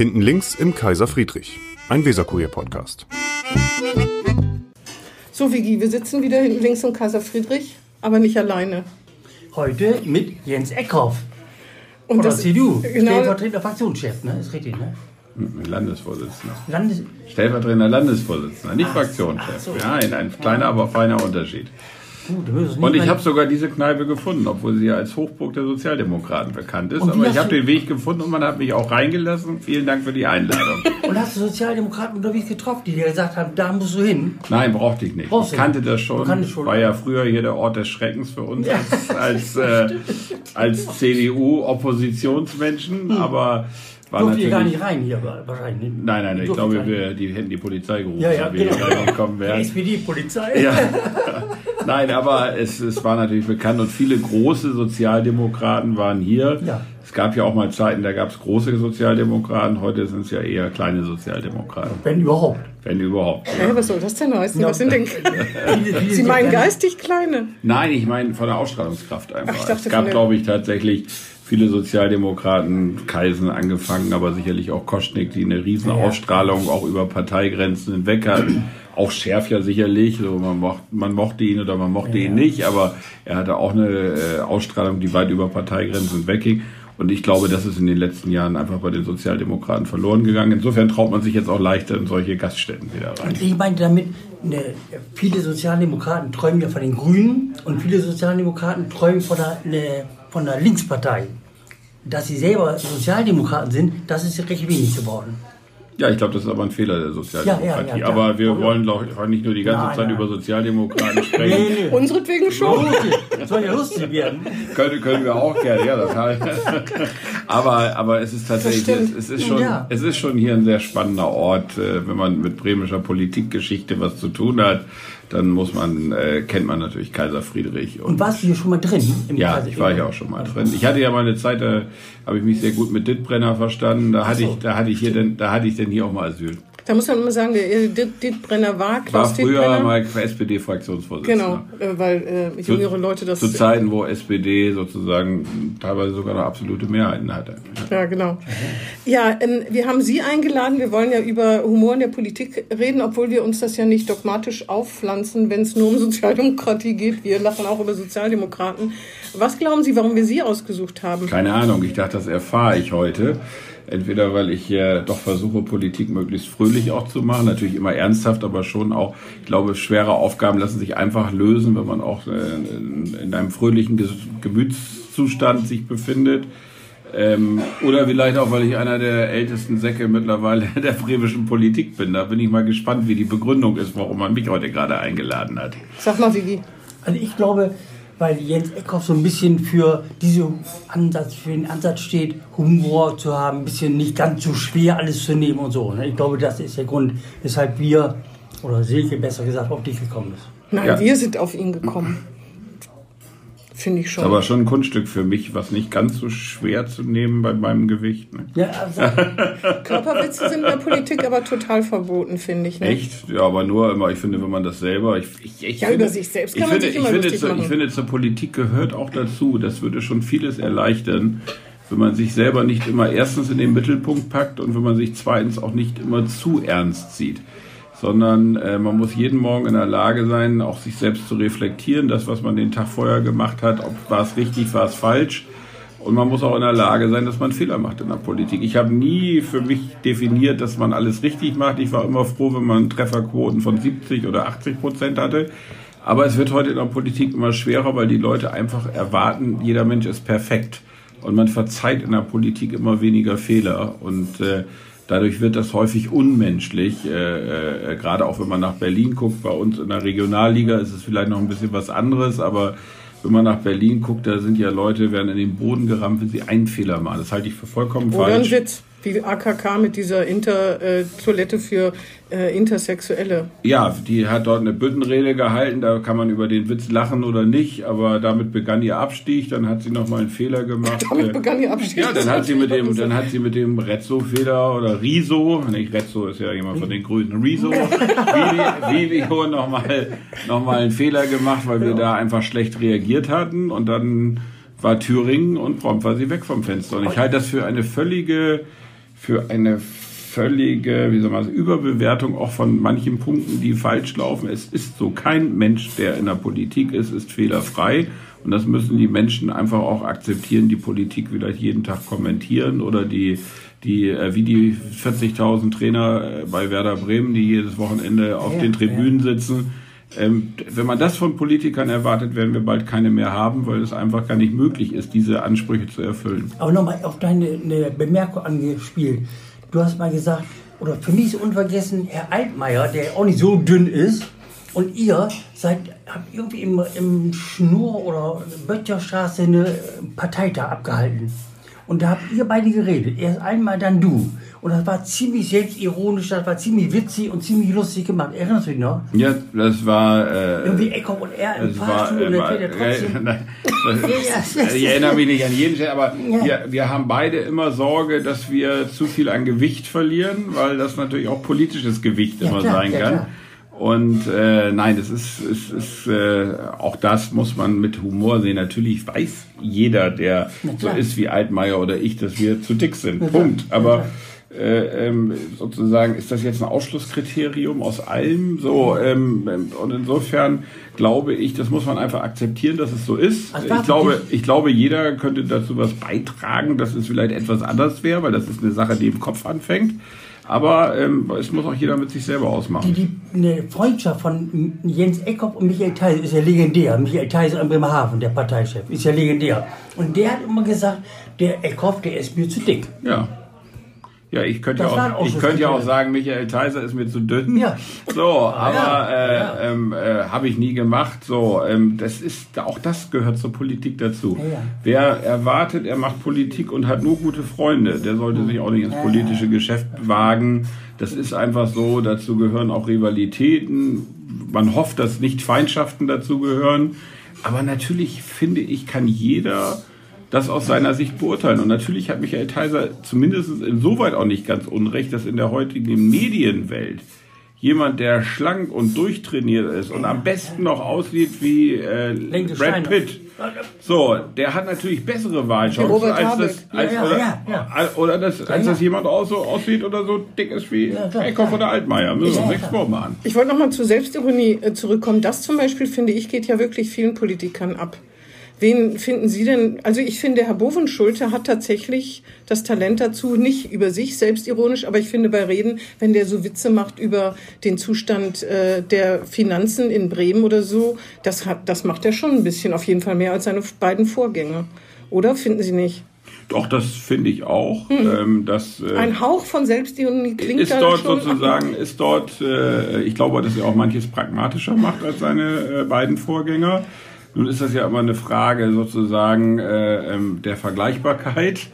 Hinten links im Kaiser Friedrich, ein Weserkurier-Podcast. So, Vigi, wir sitzen wieder hinten links im Kaiser Friedrich, aber nicht alleine. Heute mit Jens Eckhoff. Und Oder das- CDU, genau. stellvertretender Fraktionschef, ne? Ist richtig, ne? Landesvorsitzender. Landes Stellvertretender Landesvorsitzender, nicht Ach Fraktionschef. so. Nein, ein kleiner, aber feiner Unterschied. Gut, Und nicht ich habe sogar diese Kneipe gefunden, obwohl sie ja als Hochburg der Sozialdemokraten bekannt ist. Aber ich habe den Weg gefunden und man hat mich auch reingelassen. Vielen Dank für die Einladung. Und hast du Sozialdemokraten unterwegs getroffen, die dir gesagt haben, da musst du hin? Nein, brauchte ich nicht. Brauchst Ich kannte nicht. das schon. kanntest schon. War ja früher hier der Ort des Schreckens für uns als, als, äh, als CDU-Oppositionsmenschen. Aber war Durft ihr gar nicht rein hier wahrscheinlich. ne? Nein, nein, ich glaube, wir, die hätten die Polizei gerufen, Ja, ja, wenn wir genau. hier reingekommen Die wären. SPD-Polizei. Ja. Nein, aber es, es war natürlich bekannt und viele große Sozialdemokraten waren hier. Ja. Es gab ja auch mal Zeiten, da gab es große Sozialdemokraten, heute sind es ja eher kleine Sozialdemokraten, Wenn überhaupt. wenn überhaupt. Hä, was soll das denn heißen? Ja. Was sind denn. Sie meinen ja- geistig kleine? Nein, ich meine von der Ausstrahlungskraft einfach. Ach, ich dachte es gab, glaube ich, tatsächlich viele Sozialdemokraten, Kaisen angefangen, aber sicherlich auch Koschnik, die eine riesen Ausstrahlung auch über Parteigrenzen hinweg hatten. Auch Schärf ja sicherlich, so man, mocht, man mochte ihn oder man mochte ihn nicht, aber er hatte auch eine äh, Ausstrahlung, die weit über Parteigrenzen wegging. Und ich glaube, das ist in den letzten Jahren einfach bei den Sozialdemokraten verloren gegangen. Insofern traut man sich jetzt auch leichter in solche Gaststätten wieder rein. Und ich meinte damit, ne, viele Sozialdemokraten träumen ja von den Grünen und viele Sozialdemokraten träumen von der, ne, von der Linkspartei. Dass sie selber Sozialdemokraten sind, das ist recht wenig geworden. Ja, ich glaube, das ist aber ein Fehler der Sozialdemokratie. Ja, ja, ja, aber wir Oh, ja. wollen doch nicht nur die ganze Nein, Zeit nein. über Sozialdemokraten sprechen. Unseretwegen schon. Das soll ja lustig werden. können, können wir auch gerne, ja, das heißt. aber, aber es ist tatsächlich, es, es ist schon, Ja. es ist schon hier ein sehr spannender Ort, äh, wenn man mit bremischer Politikgeschichte was zu tun hat. Dann muss man, äh, kennt man natürlich Kaiser Friedrich. Und warst du hier schon mal drin? Im Ja, Kreis- ich war hier auch schon mal drin. Ich hatte ja mal eine Zeit, da habe ich mich sehr gut mit Dittbrenner verstanden. Da hatte so. ich, da hatte ich hier denn, da hatte ich denn hier auch mal Asyl. Da muss man immer sagen, äh, Dit- Dittbrenner war, War Klaus früher Dittbrenner. mal SPD-Fraktionsvorsitzender. Genau, äh, weil äh, jüngere Leute das. Zu Zeiten, wo SPD sozusagen teilweise sogar noch absolute Mehrheiten hatte. Ja, genau. Ja, ähm, wir haben Sie eingeladen. Wir wollen ja über Humor in der Politik reden, obwohl wir uns das ja nicht dogmatisch aufpflanzen, wenn es nur um Sozialdemokratie geht. Wir lachen auch über Sozialdemokraten. Was glauben Sie, warum wir Sie ausgesucht haben? Keine Ahnung, ich dachte, das erfahre ich heute. Entweder weil ich äh, doch versuche, Politik möglichst fröhlich auch zu machen, natürlich immer ernsthaft, aber schon auch, ich glaube, schwere Aufgaben lassen sich einfach lösen, wenn man auch äh, in, in einem fröhlichen Gemütszustand sich befindet. Ähm, oder vielleicht auch, weil ich einer der ältesten Säcke mittlerweile der bremischen Politik bin. Da bin ich mal gespannt, wie die Begründung ist, warum man mich heute gerade eingeladen hat. Sag mal, Vigi. Also ich glaube, weil Jens Eckhoff so ein bisschen für diesen Ansatz, für den Ansatz steht, Humor zu haben, ein bisschen nicht ganz so schwer alles zu nehmen und so. ne? Ich glaube, das ist der Grund, weshalb wir, oder Silke besser gesagt, auf dich gekommen ist. Nein, Ja. wir sind auf ihn gekommen. Finde ich schon. Aber schon ein Kunststück für mich, was nicht ganz so schwer zu nehmen bei meinem Gewicht. Ne? Ja, also, Körperwitze sind in der Politik aber total verboten, finde ich. Ne? Echt? Ja, aber nur immer, ich finde, wenn man das selber. Ich, ich, ich Ja, finde, über sich selbst ich kann man finde, sich immer ich finde, zur, machen. ich finde, zur Politik gehört auch dazu. Das würde schon vieles erleichtern, wenn man sich selber nicht immer erstens in den Mittelpunkt packt und wenn man sich zweitens auch nicht immer zu ernst sieht. Sondern äh, man muss jeden Morgen in der Lage sein, auch sich selbst zu reflektieren, das, was man den Tag vorher gemacht hat, ob war es richtig, war es falsch. Und man muss auch in der Lage sein, dass man Fehler macht in der Politik. Ich habe nie für mich definiert, dass man alles richtig macht. Ich war immer froh, wenn man Trefferquoten von 70 oder 80 Prozent hatte. Aber es wird heute in der Politik immer schwerer, weil die Leute einfach erwarten, jeder Mensch ist perfekt. Und man verzeiht in der Politik immer weniger Fehler. Und äh, dadurch wird das häufig unmenschlich. Äh, äh, gerade auch wenn man nach Berlin guckt, bei uns in der Regionalliga ist es vielleicht noch ein bisschen was anderes, aber wenn man nach Berlin guckt, da sind ja Leute, werden in den Boden gerammt, wenn sie einen Fehler machen. Das halte ich für vollkommen Oder ein falsch. Witz, wie AKK mit dieser Inter-Toilette für äh, Intersexuelle. Ja, die hat dort eine Büttenrede gehalten, da kann man über den Witz lachen oder nicht, aber damit begann ihr Abstieg, dann hat sie nochmal einen Fehler gemacht. Damit Äh, begann ihr Abstieg. Ja, dann hat sie mit dem, dann hat sie mit dem Rezzo-Fehler oder Riso, nicht Rezzo ist ja jemand von den Grünen, Riso, Video nochmal noch mal einen Fehler gemacht, weil wir da einfach schlecht reagiert hatten und dann war Thüringen und prompt war sie weg vom Fenster. Und ich halte das für eine völlige für eine völlige, wie soll man sagen, Überbewertung auch von manchen Punkten, die falsch laufen. Es ist so, kein Mensch, der in der Politik ist, ist fehlerfrei. Und das müssen die Menschen einfach auch akzeptieren, die Politik vielleicht jeden Tag kommentieren oder die, die äh, wie die 40.000 Trainer äh, bei Werder Bremen, die jedes Wochenende auf ja, den Tribünen ja. sitzen. Ähm, wenn man das von Politikern erwartet, werden wir bald keine mehr haben, weil es einfach gar nicht möglich ist, diese Ansprüche zu erfüllen. Aber nochmal auf deine Bemerkung angespielt. Du hast mal gesagt, oder für mich ist unvergessen, Herr Altmaier, der auch nicht so dünn ist, und ihr seid, habt irgendwie im, im Schnur- oder Böttcherstraße eine Parteitag abgehalten. Und da habt ihr beide geredet. Erst einmal, dann du. Und das war ziemlich selbstironisch, das war ziemlich witzig und ziemlich lustig gemacht. Erinnerst du dich noch? Ja, das war. Äh, Irgendwie Echo und er im Fahrstuhl und dann fährt er trotzdem. Ich erinnere mich nicht an jeden Stelle, aber ja. wir, wir haben beide immer Sorge, dass wir zu viel an Gewicht verlieren, weil das natürlich auch politisches Gewicht ja, immer klar, sein kann. Klar. Und äh, nein, es ist, es ist äh, auch das muss man mit Humor sehen. Natürlich weiß jeder, der so ist wie Altmaier oder ich, dass wir zu dick sind. Punkt. Aber äh, ähm, sozusagen ist das jetzt ein Ausschlusskriterium aus allem so ähm, und insofern glaube ich, das muss man einfach akzeptieren, dass es so ist. Also ich glaube, ich glaube, jeder könnte dazu was beitragen, dass es vielleicht etwas anders wäre, weil das ist eine Sache, die im Kopf anfängt. Aber ähm, es muss auch jeder mit sich selber ausmachen. Die, die, eine Freundschaft von Jens Eckhoff und Michael Theis ist ja legendär. Michael Theis in Bremerhaven, der Parteichef, ist ja legendär. Und der hat immer gesagt, der Eckhoff, der ist mir zu dick. Ja. Ja, ich könnte, ja auch, ich könnte ja auch sagen, Michael Theiser ist mir zu dünn. Ja. So, aber ja, äh, ja. Ähm, äh, habe ich nie gemacht. So, ähm, das ist auch das gehört zur Politik dazu. Ja, Wer erwartet, er macht Politik und hat nur gute Freunde, der sollte sich auch nicht ins politische Geschäft wagen. Das ist einfach so. Dazu gehören auch Rivalitäten. Man hofft, dass nicht Feindschaften dazu gehören. Aber natürlich finde ich, kann jeder das aus seiner Sicht beurteilen. Und natürlich hat Michael Theiser zumindest insoweit auch nicht ganz unrecht, dass in der heutigen Medienwelt jemand, der schlank und durchtrainiert ist und am besten noch aussieht wie äh, Brad Pitt. So, der hat natürlich bessere Wahlchancen als das, als, ja, oder, ja, ja. oder das, als das jemand auch so aussieht oder so dick ist wie ja, Eckhoff oder Altmaier. Müssen wir uns nichts vormachen. Ich wollte nochmal zur Selbstironie äh, zurückkommen. Das zum Beispiel, finde ich, geht ja wirklich vielen Politikern ab. Wen finden Sie denn? Also ich finde, Herr Bovenschulte hat tatsächlich das Talent dazu, nicht über sich selbstironisch, aber ich finde bei Reden, wenn der so Witze macht über den Zustand äh, der Finanzen in Bremen oder so, das, hat, das macht er schon ein bisschen, auf jeden Fall mehr als seine beiden Vorgänger. Oder finden Sie nicht? Doch, das finde ich auch. Hm. Ähm, dass, äh, Ein Hauch von Selbstironie klingt ist dort schon sozusagen, ist dort, äh, ich glaube, dass er auch manches pragmatischer macht als seine äh, beiden Vorgänger. Nun ist das ja immer eine Frage sozusagen äh, ähm, der Vergleichbarkeit.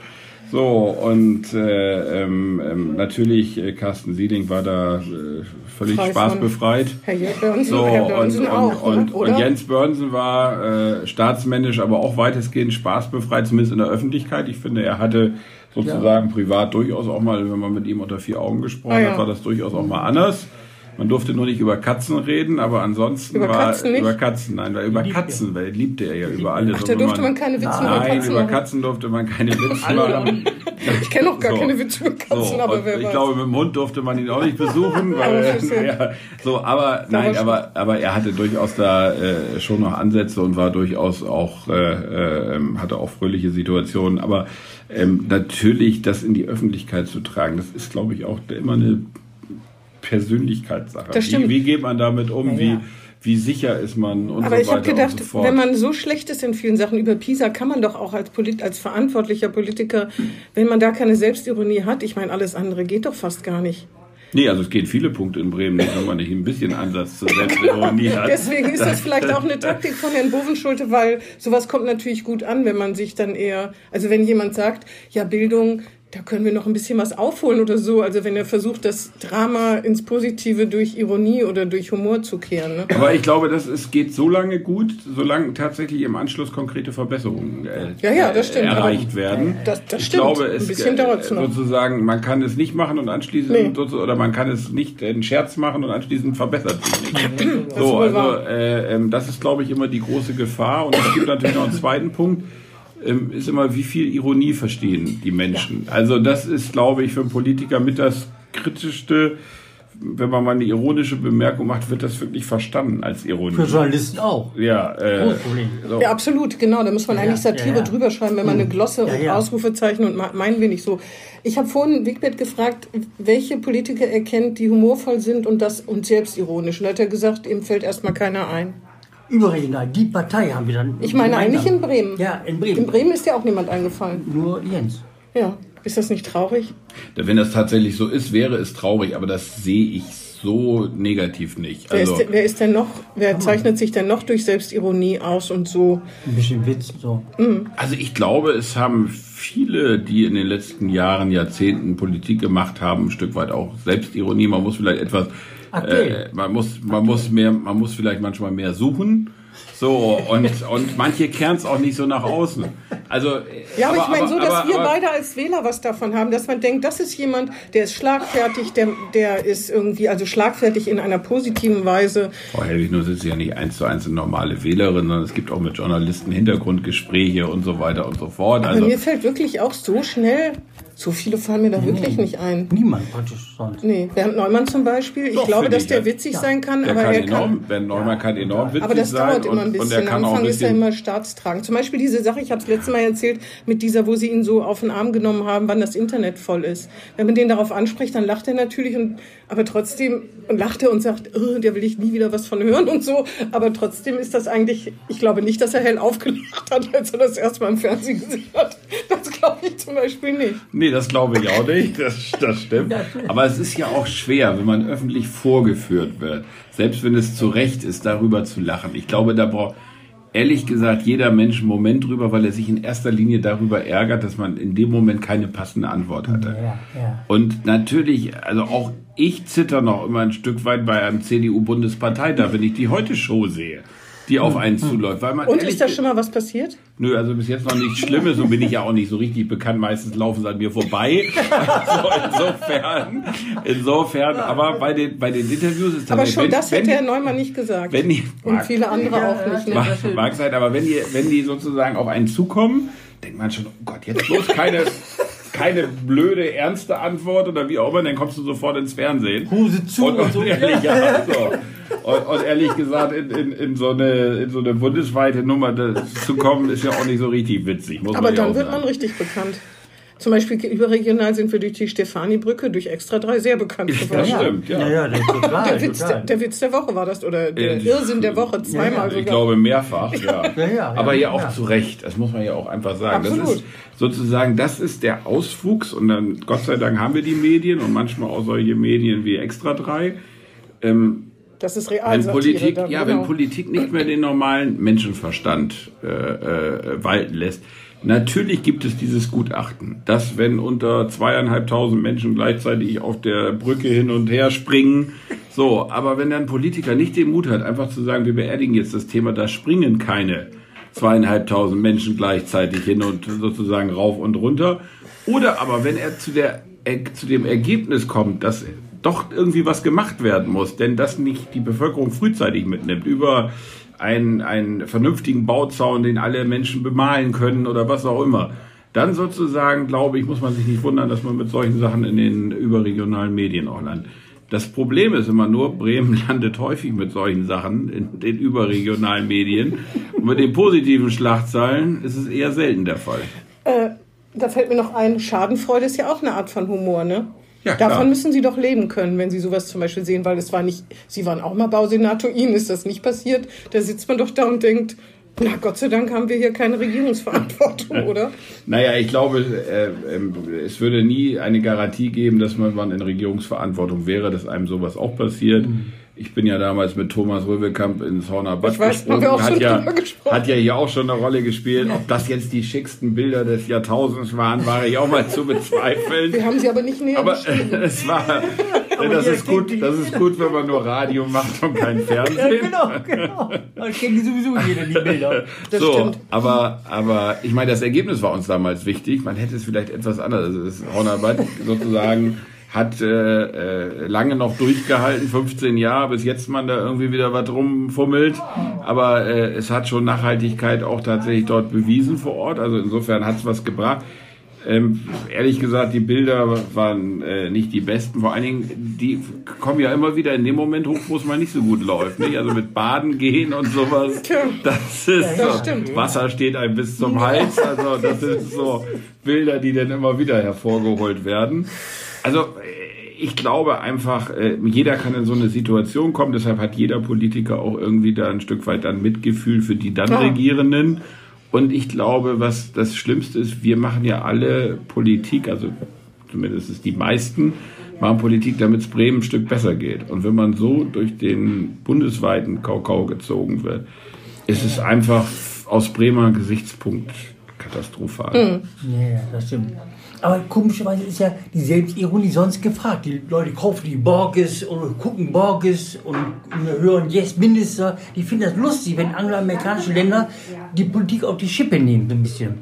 So, und äh, ähm, ähm, natürlich, äh, Carsten Sieding war da äh, völlig Frei spaßbefreit. Herr Börnsen, so, Herr Börnsen und, auch, und, oder? und Jens Börnsen war äh, staatsmännisch, aber auch weitestgehend spaßbefreit, zumindest in der Öffentlichkeit. Ich finde, er hatte sozusagen ja. privat durchaus auch mal, wenn man mit ihm unter vier Augen gesprochen ah, ja. hat, war das durchaus auch mal anders. Man durfte nur nicht über Katzen reden, aber ansonsten über war Katzen nicht? über Katzen, nein, weil über Katzen, weil liebte er ja über alles. Ach, da durfte man, keine Witze über Katzen Nein, über Katzen durfte man keine Witze machen. ich kenne auch gar so. keine Witze über Katzen, so, aber wer Ich weiß. glaube, mit dem Hund durfte man ihn auch nicht besuchen, weil ja, so, aber nein, aber aber er hatte durchaus da äh, schon noch Ansätze und war durchaus auch äh, äh, hatte auch fröhliche Situationen, aber ähm, natürlich das in die Öffentlichkeit zu tragen, das ist glaube ich auch immer eine Persönlichkeitssache. Wie, wie geht man damit um? Ja, wie, wie sicher ist man und Aber so ich habe gedacht, so wenn man so schlecht ist in vielen Sachen über Pisa, kann man doch auch als, Polit als verantwortlicher Politiker, wenn man da keine Selbstironie hat, ich meine, alles andere geht doch fast gar nicht. Nee, also es gehen viele Punkte in Bremen nicht, wenn man nicht ein bisschen Ansatz zur Selbstironie hat. Deswegen ist das vielleicht auch eine Taktik von Herrn Bovenschulte, weil sowas kommt natürlich gut an, wenn man sich dann eher, also wenn jemand sagt, ja, Bildung, da können wir noch ein bisschen was aufholen oder so. Also wenn er versucht, das Drama ins Positive durch Ironie oder durch Humor zu kehren. Ne? Aber ich glaube, dass es geht so lange gut, solange tatsächlich im Anschluss konkrete Verbesserungen äh, ja, ja, das stimmt. erreicht werden. Das, das ich stimmt. glaube, es, ein bisschen dauert es noch. Sozusagen, man kann es nicht machen und anschließend nee. oder man kann es nicht einen Scherz machen und anschließend verbessert sich nicht. so, also äh, äh, das ist, glaube ich, immer die große Gefahr. Und es gibt natürlich noch einen zweiten Punkt ähm, ist immer, wie viel Ironie verstehen die Menschen. Ja. Also das ist, glaube ich, für einen Politiker mit das kritischste wenn man mal eine ironische Bemerkung macht, wird das wirklich verstanden als Ironie. Für Journalisten auch. Ja, äh, so. ja absolut, genau. Da muss man eigentlich Satire ja, ja. drüber schreiben, wenn man eine Glosse und Ausrufezeichen und meinen wir nicht so. Ich habe vorhin Wigbert gefragt, welche Politiker er kennt, die humorvoll sind und das und selbstironisch. Und da hat er gesagt, ihm fällt erstmal keiner ein. Überregional, die Partei haben wir dann. Ich meine eigentlich in Bremen. Ja, in Bremen. In Bremen ist ja auch niemand eingefallen. Nur Jens. Ja. Ist das nicht traurig? Wenn das tatsächlich so ist, wäre es traurig, aber das sehe ich so negativ nicht. Wer, also, ist, wer ist denn noch, wer zeichnet sich denn noch durch Selbstironie aus und so? Ein bisschen Witz, so. Mhm. Also ich glaube, es haben viele, die in den letzten Jahren, Jahrzehnten Politik gemacht haben, ein Stück weit auch Selbstironie. Man muss vielleicht etwas, okay. äh, man muss, man muss mehr, man muss vielleicht manchmal mehr suchen. So, und, und manche kehren es auch nicht so nach außen. Also, ja, aber, aber ich meine so, dass aber, wir aber, beide als Wähler was davon haben, dass man denkt, das ist jemand, der ist schlagfertig, der, der ist irgendwie, also schlagfertig in einer positiven Weise. Frau Helwig, nur sind Sie ja nicht eins zu eins eine normale Wählerin, sondern es gibt auch mit Journalisten Hintergrundgespräche und so weiter und so fort. Also, mir fällt wirklich auch so schnell so viele fallen mir da nee, wirklich nicht ein. Niemand praktisch sonst. Nee, Bernd Neumann zum Beispiel. Doch, ich glaube, dass ich, der witzig ja. sein kann, der aber kann er enorm, kann. Bernd Neumann kann enorm witzig sein. Aber das dauert und, immer ein bisschen. Am Anfang ist er immer staatstragend. Zum Beispiel diese Sache, ich habe es letztes Mal erzählt, mit dieser, wo sie ihn so auf den Arm genommen haben, wann das Internet voll ist. Wenn man den darauf anspricht, dann lacht er natürlich, und, aber trotzdem lacht er und sagt, oh, der will ich nie wieder was von hören und so. Aber trotzdem ist das eigentlich, ich glaube nicht, dass er hell aufgelacht hat, als er das erste Mal im Fernsehen gesehen hat. Das glaube ich zum Beispiel nicht. Nee, das glaube ich auch nicht, das, das stimmt. Aber es ist ja auch schwer, wenn man öffentlich vorgeführt wird, selbst wenn es zu Recht ist, darüber zu lachen. Ich glaube, da braucht ehrlich gesagt jeder Mensch einen Moment drüber, weil er sich in erster Linie darüber ärgert, dass man in dem Moment keine passende Antwort hatte. Ja, ja. Und natürlich, also auch ich zitter noch immer ein Stück weit bei einem CDU-Bundesparteitag, wenn ich die Heute-Show sehe die auf einen zuläuft. Weil man Und ist da schon mal was passiert? Nö, also bis jetzt noch nichts Schlimmes und bin ich ja auch nicht so richtig bekannt. Meistens laufen sie an mir vorbei. Also insofern, insofern, aber bei den, bei den Interviews ist das Aber schon wenn, das hätte Herr Neumann nicht gesagt. Wenn die, und mag, viele andere ja, auch nicht. Ne? Mag, mag sein, aber wenn die, wenn die sozusagen auf einen zukommen, denkt man schon, oh Gott, jetzt bloß keine keine blöde, ernste Antwort oder wie auch immer, dann kommst du sofort ins Fernsehen. Huse zu und, und, und so. Ehrlich, ja, so. Und, und, ehrlich gesagt, in, in, in, so eine, in so eine bundesweite Nummer zu kommen, ist ja auch nicht so richtig witzig. Aber dann wird man richtig bekannt. Zum Beispiel überregional sind wir durch die Stefani-Brücke, durch Extra 3 sehr bekannt geworden. Das stimmt, ja. ja, ja total, der, Witz, der, der, Witz der Woche war das, oder der ja, Irrsinn der Woche, zweimal ja, sogar. Ich glaube mehrfach, ja. ja Aber ja auch zu Recht, das muss man ja auch einfach sagen. Absolut. Das ist sozusagen, das ist der Auswuchs und dann, Gott sei Dank haben wir die Medien und manchmal auch solche Medien wie Extra 3. Ähm, das ist real. Wenn Politik, dann, ja, genau. wenn Politik nicht mehr den normalen Menschenverstand äh, äh, walten lässt, Natürlich gibt es dieses Gutachten, dass wenn unter zweieinhalbtausend Menschen gleichzeitig auf der Brücke hin und her springen, so, aber wenn dann Politiker nicht den Mut hat, einfach zu sagen, wir beerdigen jetzt das Thema, da springen keine zweieinhalbtausend Menschen gleichzeitig hin und sozusagen rauf und runter, oder aber wenn er zu der zu dem Ergebnis kommt, dass doch irgendwie was gemacht werden muss, denn das nicht die Bevölkerung frühzeitig mitnimmt über einen, einen vernünftigen Bauzaun, den alle Menschen bemalen können oder was auch immer. Dann sozusagen, glaube ich, muss man sich nicht wundern, dass man mit solchen Sachen in den überregionalen Medien auch landet. Das Problem ist immer nur, Bremen landet häufig mit solchen Sachen in den überregionalen Medien. Und mit den positiven Schlagzeilen ist es eher selten der Fall. Äh, da fällt mir noch ein, Schadenfreude ist ja auch eine Art von Humor, ne? Ja, Davon müssen Sie doch leben können, wenn Sie sowas zum Beispiel sehen, weil es war nicht, Sie waren auch mal Bausenator, Ihnen ist das nicht passiert. Da sitzt man doch da und denkt, na Gott sei Dank haben wir hier keine Regierungsverantwortung, oder? naja, ich glaube, äh, äh, es würde nie eine Garantie geben, dass man in Regierungsverantwortung wäre, dass einem sowas auch passiert. Mhm. Ich bin ja damals mit Thomas Röwekamp ins Horner Bad gesprungen. Hat ja, hat ja hier auch schon eine Rolle gespielt. Ob das jetzt die schicksten Bilder des Jahrtausends waren, war ich auch mal zu bezweifeln. Wir haben sie aber nicht näher Aber es war, das ist gut, das ist gut, wenn man nur Radio macht und kein Fernsehen. Ja, genau, genau. Man kennt die sowieso jeder, die Bilder. Das so, stimmt. aber, aber ich meine, das Ergebnis war uns damals wichtig. Man hätte es vielleicht etwas anders. Also das Horner Bad sozusagen hat äh, äh, lange noch durchgehalten, 15 Jahre, bis jetzt man da irgendwie wieder was rumfummelt. Aber äh, es hat schon Nachhaltigkeit auch tatsächlich dort bewiesen vor Ort. Also insofern hat es was gebracht. Ähm, ehrlich gesagt, die Bilder waren äh, nicht die besten. Vor allen Dingen, die kommen ja immer wieder in dem Moment hoch, wo es mal nicht so gut läuft. Nicht? Also mit Baden gehen und sowas. Das ist Das so, stimmt. Wasser steht einem bis zum Hals. Also das sind so Bilder, die dann immer wieder hervorgeholt werden. Also ich glaube einfach, äh, jeder kann in so eine Situation kommen. Deshalb hat jeder Politiker auch irgendwie da ein Stück weit dann Mitgefühl für die dann Klar. Regierenden. Und ich glaube, was das Schlimmste ist, wir machen ja alle Politik, also zumindest ist die meisten, machen Politik, damit es Bremen ein Stück besser geht. Und wenn man so durch den bundesweiten Kakao gezogen wird, ist es einfach aus Bremer Gesichtspunkt katastrophal. Ja, ja, das stimmt. Aber komischerweise ist ja die Selbstironie sonst gefragt. Die Leute kaufen die Borges und gucken Borges und hören Yes Minister. Die finden das lustig, wenn angloamerikanische Länder die Politik auf die Schippe nehmen, so ein bisschen.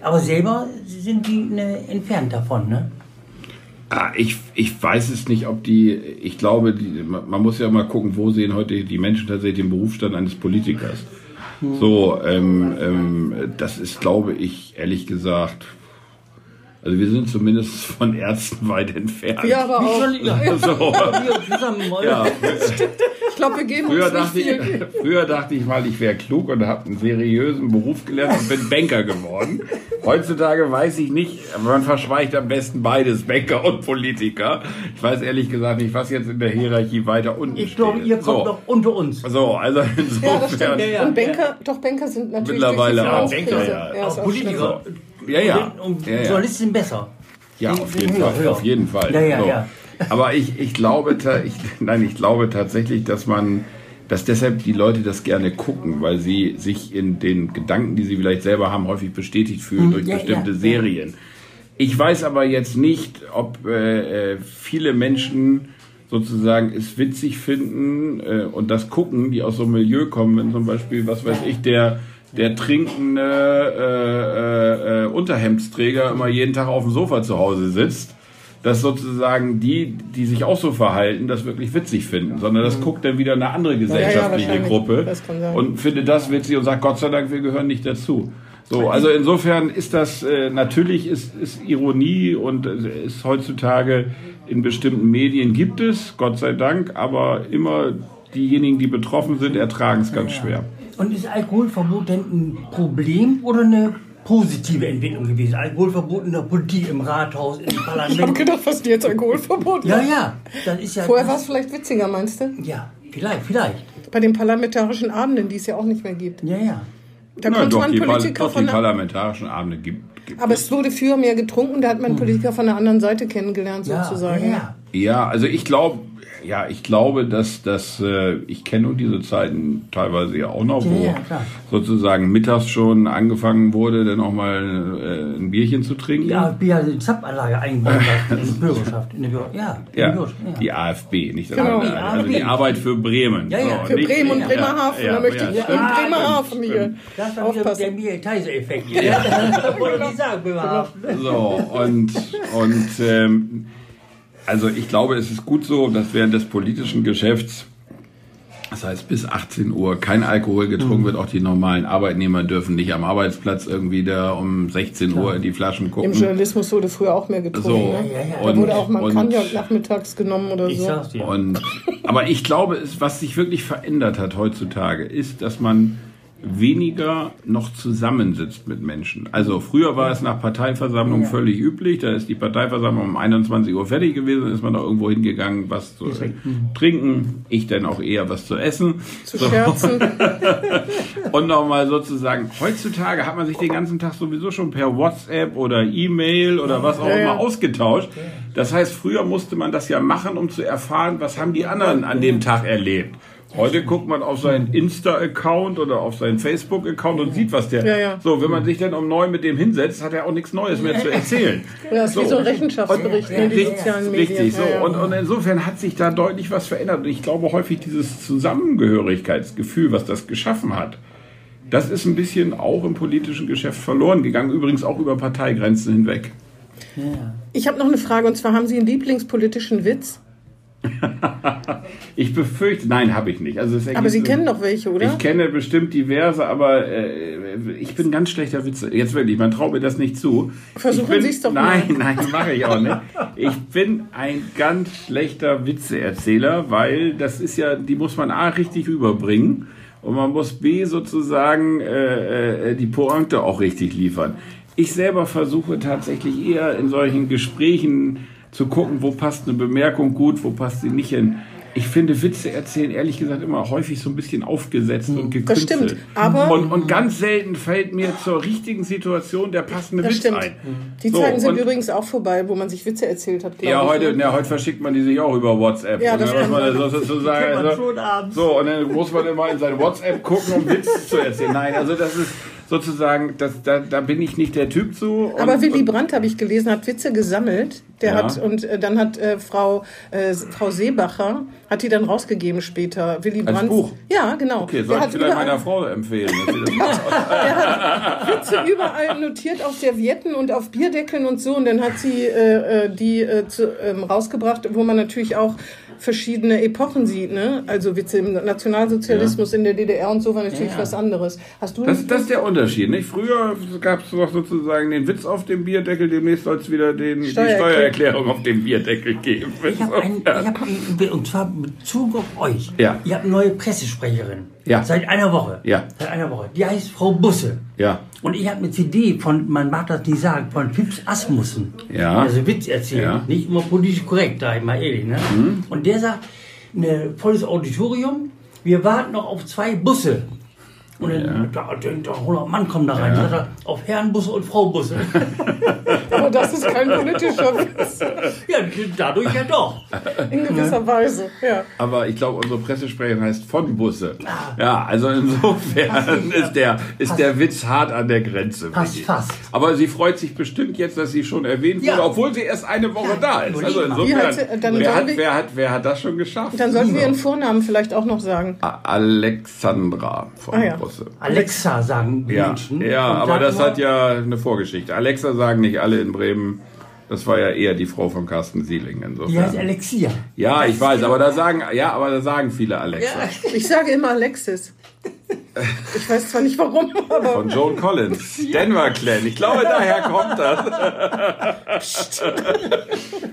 Aber selber sind die ne, entfernt davon, ne? Ah, ich, ich weiß es nicht, ob die, ich glaube, die, man man muss ja mal gucken, wo sehen heute die Menschen tatsächlich den Berufsstand eines Politikers. So, ähm, ähm, das ist, glaube ich, ehrlich gesagt, also wir sind zumindest von Ärzten weit entfernt. Ja, aber auch. So. wir zusammen, oder? Ja, Ich glaube, wir geben früher, uns nicht dachte ich, früher dachte ich mal, ich wäre klug und habe einen seriösen Beruf gelernt und bin Banker geworden. Heutzutage weiß ich nicht, aber man verschweigt am besten beides, Banker und Politiker. Ich weiß ehrlich gesagt nicht, was jetzt in der Hierarchie weiter unten Ich glaube, ihr kommt so. noch unter uns. So, also Ja, das insofern. stimmt. Ja, ja. Und Banker, doch Banker sind natürlich Mittlerweile auch. Finanzkrise. Ja, Ja, ist Auch auch Politiker. Ja, ja. Und Ja, ja. Journalisten besser. Ja, auf die jeden Fall, auf jeden Fall. Ja, ja, so. ja. Aber ich, ich glaube, ich, nein, ich glaube tatsächlich, dass man, dass deshalb die Leute das gerne gucken, weil sie sich in den Gedanken, die sie vielleicht selber haben, häufig bestätigt fühlen durch Hm, ja, bestimmte ja, ja. Serien. Ich weiß aber jetzt nicht, ob äh, äh, viele Menschen sozusagen es witzig finden äh, und das gucken, die aus so einem Milieu kommen, wenn zum Beispiel, was weiß ich, der der trinkende äh, äh, äh, Unterhemdsträger immer jeden Tag auf dem Sofa zu Hause sitzt, dass sozusagen die, die sich auch so verhalten, das wirklich witzig finden, sondern das guckt dann wieder eine andere gesellschaftliche. Gruppe Das kann sein. und findet das witzig und sagt, Gott sei Dank, wir gehören nicht dazu. So, also insofern ist das äh, natürlich ist, ist Ironie und äh, ist heutzutage in bestimmten Medien gibt es, Gott sei Dank, aber immer diejenigen, die betroffen sind, ertragen es ganz schwer. Und ist Alkoholverbot denn ein Problem oder eine positive Entwicklung gewesen? Alkoholverbot in der Politik, im Rathaus, im Ich habe Parlament. gedacht, was die jetzt Alkoholverbot Ja, ja. Das ist ja. Vorher war es vielleicht witziger, meinst du? Ja, vielleicht, vielleicht. Bei den parlamentarischen Abenden, die es ja auch nicht mehr gibt. Ja, ja. Da Na, konnte doch, man die, Politiker doch, die von der, parlamentarischen Abende gibt, gibt aber es wurde früher mehr getrunken, da hat man Politiker von der anderen Seite kennengelernt Ja, sozusagen. ja, ja. Ja, also ich glaube, ja, ich glaube, dass das, äh, ich kenne nun diese Zeiten teilweise ja auch noch, wo Ja, ja, sozusagen mittags schon angefangen wurde, dann auch mal äh, ein Bierchen zu trinken. Ja, Bier, die Zapfanlage eingebaut hat in die Bürgerschaft. In die Bürger, ja, in die Ja, Bürgerschaft, ja. die AfB, nicht das Genau. andere. Die Also die AfB. Arbeit für Bremen. Ja, ja, Für nicht- Bremen und ja, Bremerhaven, ja, da möchte ja, ich in Bremerhaven hier. Das war wieder aufpassen. der Miel-Teise-Effekt. Ja, wollte ich sagen, Bremerhaven. So, und, und ähm, also ich glaube, es ist gut so, dass während des politischen Geschäfts, das heißt bis 18 Uhr, kein Alkohol getrunken Mhm. wird. Auch die normalen Arbeitnehmer dürfen nicht am Arbeitsplatz irgendwie da um 16 Uhr in die Flaschen Im gucken. Journalismus wurde früher auch mehr getrunken. So, ne? ja, ja. Da und- wurde auch mal und- Cognac nachmittags genommen oder Ich so. sag's dir. Und, aber ich glaube, es, was sich wirklich verändert hat heutzutage, ist, dass man weniger noch zusammensitzt mit Menschen. Also früher war es nach Parteiversammlung Ja. völlig üblich. Da ist die Parteiversammlung um 21 Uhr fertig gewesen, ist man da irgendwo hingegangen, was zu trinken. Ich dann auch eher was zu essen. Zu scherzen. Und nochmal sozusagen, heutzutage hat man sich den ganzen Tag sowieso schon per WhatsApp oder E-Mail oder was auch Ja, ja. immer ausgetauscht. Das heißt, früher musste man das ja machen, um zu erfahren, was haben die anderen an dem Tag erlebt. Heute guckt man auf seinen Insta-Account oder auf seinen Facebook-Account und sieht, was der. Ja, ja. So, wenn man sich dann um neun mit dem hinsetzt, hat er auch nichts Neues mehr zu erzählen. Ja, das ist wie so ein Rechenschaftsbericht, die Richtig, sozialen Medien. Richtig, so. Und, und insofern hat sich da deutlich was verändert. Und ich glaube häufig dieses Zusammengehörigkeitsgefühl, was das geschaffen hat, das ist ein bisschen auch im politischen Geschäft verloren gegangen, übrigens auch über Parteigrenzen hinweg. Ja. Ich habe noch eine Frage und zwar haben Sie einen Lieblingspolitischen Witz? ich befürchte, nein, habe ich nicht. Also aber Sie kennen doch welche, oder? Ich kenne bestimmt diverse, aber äh, ich bin ganz schlechter Witze. Jetzt wirklich, man traut mir das nicht zu. Versuchen Sie es doch mal. Nein, nein, mache ich auch nicht. Ich bin ein ganz schlechter Witzeerzähler, weil das ist ja, die muss man A richtig überbringen und man muss B sozusagen äh, äh, die Pointe auch richtig liefern. Ich selber versuche tatsächlich eher in solchen Gesprächen zu gucken, wo passt eine Bemerkung gut, wo passt sie nicht hin. Ich finde Witze erzählen ehrlich gesagt immer häufig so ein bisschen aufgesetzt und gekünstelt. Das stimmt, aber und, und ganz selten fällt mir zur richtigen Situation der passende Witz stimmt. ein. Die so, Zeiten sind übrigens auch vorbei, wo man sich Witze erzählt hat. Ja, ich, heute, ne? ja, heute verschickt man die sich auch über WhatsApp. Ja, das und dann muss man so, sozusagen, so, so, und dann muss man immer in sein WhatsApp gucken, um Witze zu erzählen. Nein, also das ist sozusagen, das, da, da bin ich nicht der Typ zu. Und, Aber Willy Brandt, habe ich gelesen, hat Witze gesammelt. Der ja. hat, und äh, dann hat äh, Frau, äh, Frau Seebacher, hat die dann rausgegeben später. Willy Brandt. Als Buch? Ja, genau. Okay, soll ich vielleicht meiner Frau empfehlen. Das hat Witze überall notiert auf Servietten und auf Bierdeckeln und so. Und dann hat sie äh, äh die äh, zu, ähm, rausgebracht, wo man natürlich auch verschiedene Epochen sieht, ne? Also Witze im Nationalsozialismus ja. in der DDR und so war natürlich ja. was anderes. Hast du das, das ist der Unterschied, nicht? Früher gab es doch sozusagen den Witz auf dem Bierdeckel, demnächst soll es wieder den, die Steuererklärung auf dem Bierdeckel geben. Ich habe ein, ja. hab ein, und zwar Bezug auf euch. Ja. Ihr habt eine neue Pressesprecherin. Ja. Seit einer Woche. Ja. Seit einer Woche. Die heißt Frau Busse. Ja. Und ich habe eine CD von, man mag das nicht sagen, von Pips Asmussen. Ja. Also Witz erzählen. Ja. Nicht immer politisch korrekt, da ich mal ehrlich. Ne? Mhm. Und der sagt, ein volles Auditorium, wir warten noch auf zwei Busse. Und dann ja. da denkt er, 100 Mann kommen da rein. Ja. Auf Herrenbusse und Fraubusse. Aber das ist kein politischer Witz. Ja, dadurch ja doch. In gewisser ja. Weise, ja. Aber ich glaube, unsere Pressesprecherin heißt von Busse. Ah. Ja, also insofern ist der, ist der Witz hart an der Grenze. Passt fast. Aber sie freut sich bestimmt jetzt, dass sie schon erwähnt wurde, obwohl sie erst eine Woche da ist. Also insofern, sie, wer, hat, wer, hat, wer hat das schon geschafft? Dann sollten wir ihren Vornamen vielleicht auch noch sagen. Alexandra von ah, Busse. Busse. Alexa sagen ja, Menschen. Ja, aber das hat ja eine Vorgeschichte. Alexa sagen nicht alle in Bremen. Das war ja eher die Frau von Carsten Sieling. Insofern. Die heißt Alexia. Ja, ich weiß, aber da sagen, ja, aber da sagen viele Alexa. Ja, ich sage immer Alexis. Ich weiß zwar nicht warum, aber. Von Joan Collins. Denver Clan. Ich glaube, daher kommt das.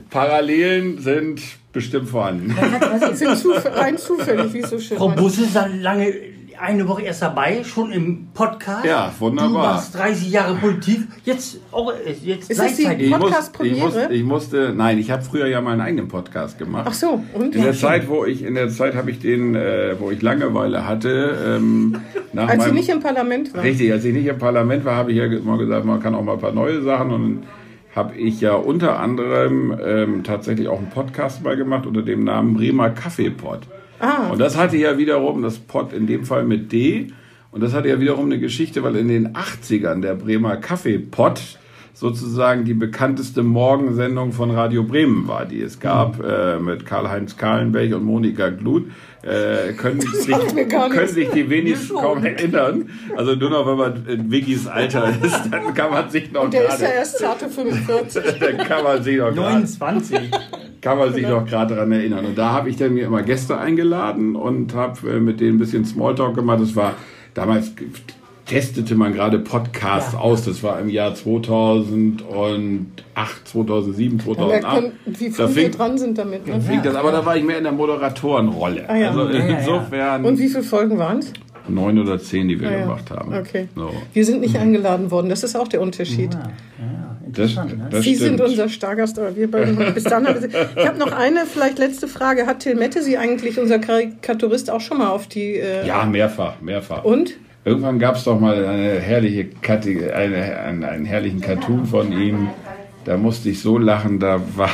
Parallelen sind bestimmt vorhanden. Das sind rein zufällig, wie so schön. Frau Busse ist lange eine Woche erst dabei, schon im Podcast. Ja, wunderbar. Du machst 30 Jahre Politik, jetzt auch jetzt Ist das die Podcast-Premiere? Ich, ich, musste, nein, ich habe früher ja meinen eigenen Podcast gemacht. Ach so, und? In der Zeit, wo ich, in der Zeit habe ich den, äh, wo ich Langeweile hatte. Ähm, nach als Sie nicht im Parlament waren. Richtig, als ich nicht im Parlament war, habe ich ja immer gesagt, man kann auch mal ein paar neue Sachen und habe ich ja unter anderem ähm, tatsächlich auch einen Podcast mal gemacht unter dem Namen Bremer Kaffeepot. Ah. Und das hatte ja wiederum, das Pot in dem Fall mit D, und das hatte ja wiederum eine Geschichte, weil in den 80ern der Bremer Kaffeepot sozusagen die bekannteste Morgensendung von Radio Bremen war, die es gab mhm. äh, mit Karl-Heinz Kahlenberg und Monika Glut. Äh, können, sich, können sich die wenigsten kaum erinnern. Also nur noch, wenn man in Wiggis Alter ist, dann kann man sich noch und der ist ja erst zarte 45. dann kann man sich noch 29. kann man sich noch gerade daran erinnern. Und da habe ich dann mir immer Gäste eingeladen und habe äh, mit denen ein bisschen Smalltalk gemacht. Das war damals testete man gerade Podcasts ja. aus. Das war im Jahr 2008, 2007, 2008. Man, wie viel wir dran sind damit. Ne? Ja. Das, aber da war ich mehr in der Moderatorenrolle. Ah, ja. Also insofern. Und wie viele Folgen waren es? Neun oder zehn, die wir ah, gemacht haben. Okay. So. Wir sind nicht eingeladen worden. Das ist auch der Unterschied. Ja, das, ne? das Sie stimmt. sind unser Stargast, aber wir beide bis dann. ich habe noch eine, vielleicht letzte Frage. Hat Till Mette Sie eigentlich, unser Karikaturist, auch schon mal auf die... Äh, ja, mehrfach, mehrfach. Und? Irgendwann gab es doch mal eine herrliche eine, einen, einen herrlichen Cartoon von ihm. Da musste ich so lachen, da war.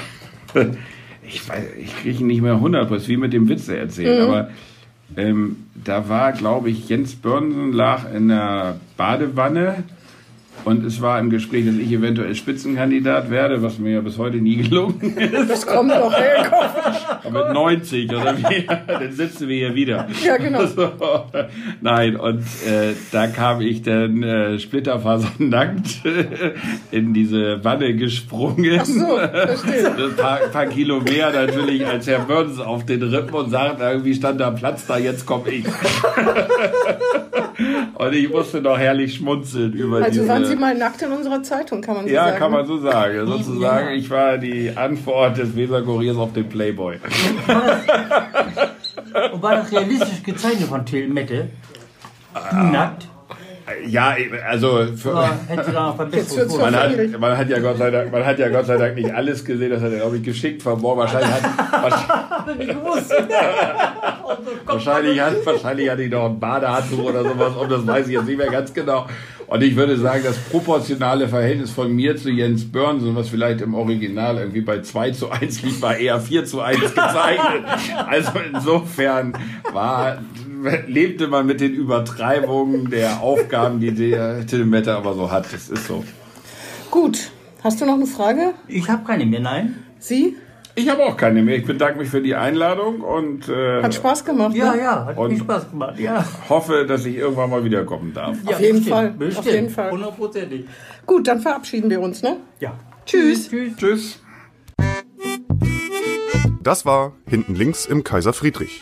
ich weiß, ich kriege ihn nicht mehr 100 wie mit dem Witze erzählen, mhm. aber ähm, da war, glaube ich, Jens Börnsen lag in der Badewanne Und es war im Gespräch, dass ich eventuell Spitzenkandidat werde, was mir ja bis heute nie gelungen ist. Das kommt noch, Herr Aber mit 90 oder wie, dann sitzen wir hier wieder. Ja, genau. So, nein, und äh, da kam ich dann äh, splitterfasernackt in diese Wanne gesprungen. Ach so, verstehe. Ein paar, paar Kilo mehr natürlich als Herr Burns auf den Rippen und sagt, irgendwie stand da Platz da, jetzt komme ich. und ich musste noch herrlich schmunzeln über Also diese... waren Sie mal nackt in unserer Zeitung, kann man so ja, sagen. kann man so sagen. Sozusagen, Ja. ich war die Antwort des Weserkuriers auf den Playboy. Und war das realistisch gezeichnet von Till Mette? Du nackt? Ja, also für, man, hat, man hat ja Gott sei Dank, man hat ja Gott sei Dank nicht alles gesehen. Das hat er glaube ich geschickt verborgen. Wahrscheinlich hat, wahrscheinlich hat, wahrscheinlich hatte ich noch ein Badehandtuch oder sowas. Und das weiß ich jetzt nicht mehr ganz genau. Und ich würde sagen, das proportionale Verhältnis von mir zu Jens Börnsen, was vielleicht im Original irgendwie bei 2 zu 1 liegt, war eher 4 zu 1 gezeichnet. Also insofern war, lebte man mit den Übertreibungen der Aufgaben, die der Till Mette aber so hat. Das ist so. Gut. Hast du noch eine Frage? Ich habe keine mehr, nein. Sie? Ich habe auch keine mehr. Ich bedanke mich für die Einladung und äh, Hat Spaß gemacht, Ja, ne? ja, hat Und- viel Spaß gemacht. Ja. hoffe, dass ich irgendwann mal wiederkommen darf. ja Auf jeden bestimmt, Fall, Bestimmt. auf jeden Fall. Hundertprozentig. Gut, dann verabschieden wir uns, ne? Ja. Tschüss. Tschüss. Tschüss. Das war Hinten links im Kaiser Friedrich,